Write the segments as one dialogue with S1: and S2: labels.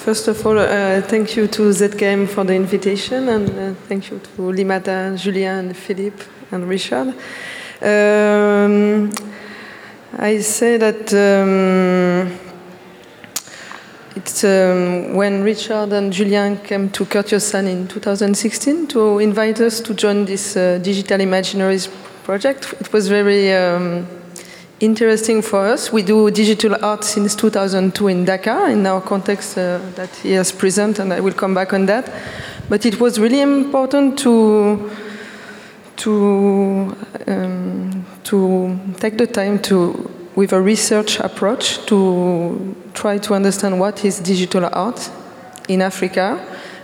S1: First of all, uh, thank you to ZKM for the invitation, and uh, thank you to Limata, Julien, Philippe, and Richard. Um, I say that um, it's um, when Richard and Julien came to Kër Thiossane in 2016 to invite us to join this uh, Digital Imaginaries project. It was very um, interesting for us. We do digital art since 2002 in Dakar, in our context uh, that he has presented, and I will come back on that. But it was really important to to um, to take the time to with a research approach to try to understand what is digital art in Africa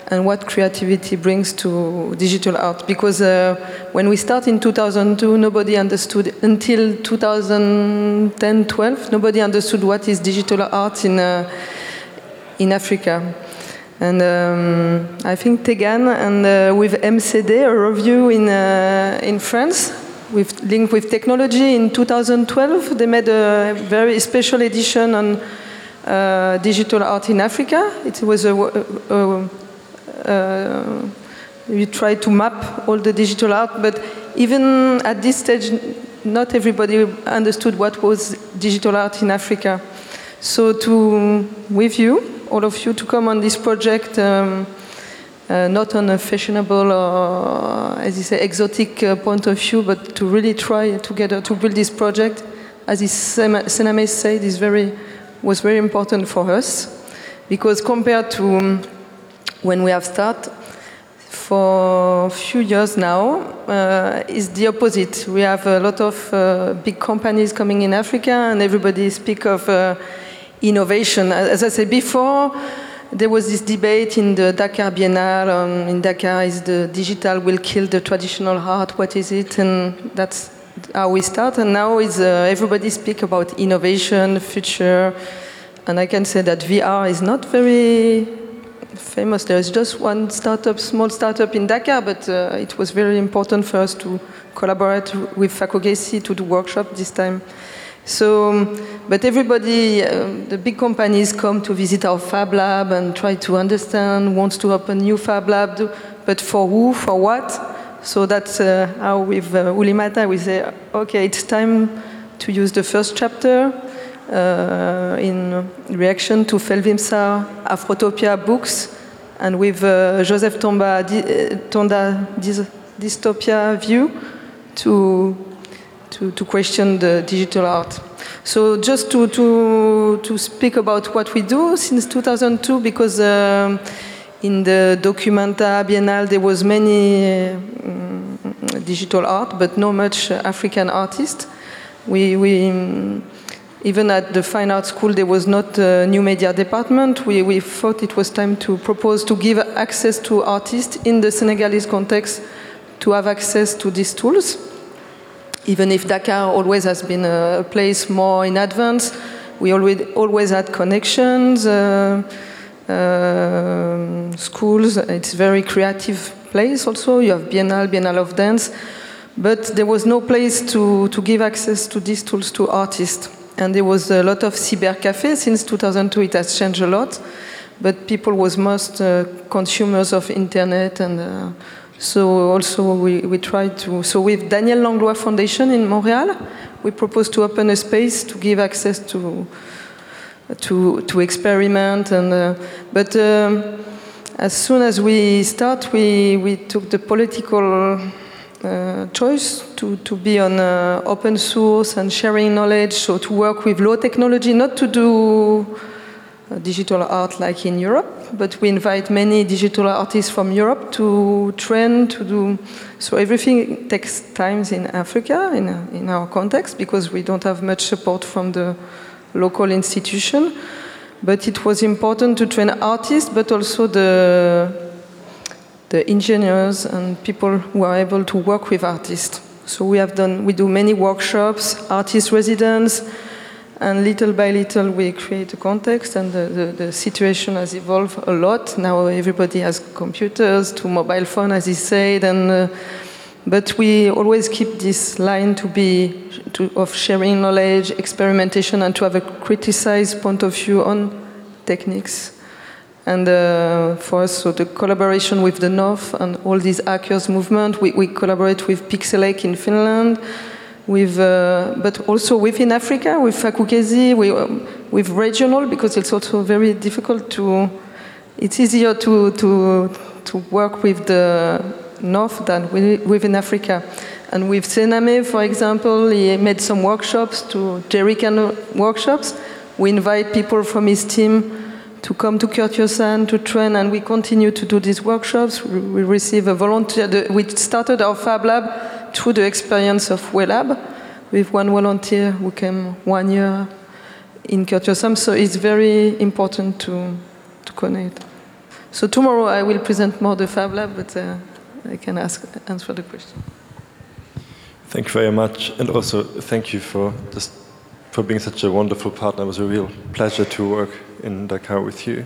S1: and what creativity brings to digital art. Because uh, when we start in 2002, nobody understood, until 2010 12, nobody understood what is digital art in, uh, in Africa. And um, I think Tegan and uh, with MCD, a review in, uh, in France, with linked with technology in 2012, they made a very special edition on uh, digital art in Africa. It was a, a, we tried to map all the digital art, but even at this stage, not everybody understood what was digital art in Africa. So to with you, all of you, to come on this project. Um, uh, not on a fashionable or, as you say, exotic uh, point of view, but to really try together to build this project, as Sename said, is very, was very important for us, because compared to um, when we have started, for a few years now, uh, is the opposite. We have a lot of uh, big companies coming in Africa, and everybody speak of uh, innovation. As I said before, there was this debate in the Dakar Biennale. Um, in Dakar, is the digital will kill the traditional art? What is it? And that's how we start. And now is uh, everybody speak about innovation, future, and I can say that VR is not very famous. There is just one startup, small startup in Dakar, but uh, it was very important for us to collaborate with Fak'ugesi to do workshop this time. So, but everybody, uh, the big companies come to visit our Fab Lab and try to understand, wants to open new Fab Lab, but for who, for what? So that's uh, how with uh, Oulimata we say, okay, it's time to use the first chapter in reaction to Felwine Sarr Afrotopia books, and with uh, Joseph Tomba, uh, Tonda dystopia view to to, to question the digital art. So just to, to, to speak about what we do since 2002, because um, in the Documenta Biennale there was many um, digital art, but not much African artists. We, we um, even at the fine art school there was not a new media department. We, we thought it was time to propose to give access to artists in the Senegalese context to have access to these tools even if Dakar always has been a, place more in advance, we always, always had connections, uh, uh, schools. It's a very creative place also. You have Biennale, Biennale of Dance. But there was no place to, to give access to these tools to artists. And there was a lot of cyber cafe. Since 2002, it has changed a lot. But people was most uh, consumers of internet and uh, so also we, we try to, so with Daniel Langlois Foundation in Montreal, we propose to open a space to give access to, to, to experiment. And, uh, but um, as soon as we start, we, we took the political uh, choice to, to be on uh, open source and sharing knowledge, so to work with low technology, not to do uh, digital art like in Europe, but we invite many digital artists from Europe to train to do. So everything takes time in Africa, in, in our context, because we don't have much support from the local institution. But it was important to train artists, but also the the engineers and people who are able to work with artists. So we have done, we do many workshops, artist residents, and little by little, we create a context, and the, the, the, situation has evolved a lot. Now everybody has computers, to mobile phone, as he said, and uh, but we always keep this line to be to, of sharing knowledge, experimentation, and to have a criticized point of view on techniques. And uh, for us, so the collaboration with the North and all these hackers movement, we, we collaborate with Pixelache in Finland, with, uh, but also within Africa, with Fak'ugesi, we, um, with regional, because it's also very difficult to, it's easier to, to, to work with the North than within Africa. And with Sename, for example, he made some workshops to jerrycan workshops. We invite people from his team to come to Kër Thiossane to train, and we continue to do these workshops. We receive a volunteer. We started our Fab Lab through the experience of WoeLab with one volunteer who came one year in Kër Thiossane. So it's very important to, to connect. So tomorrow I will present more the Fab Lab, but uh, I can ask, answer the question.
S2: Thank you very much, and also thank you for this, for being such a wonderful partner. It was a real pleasure to work in Dakar with you.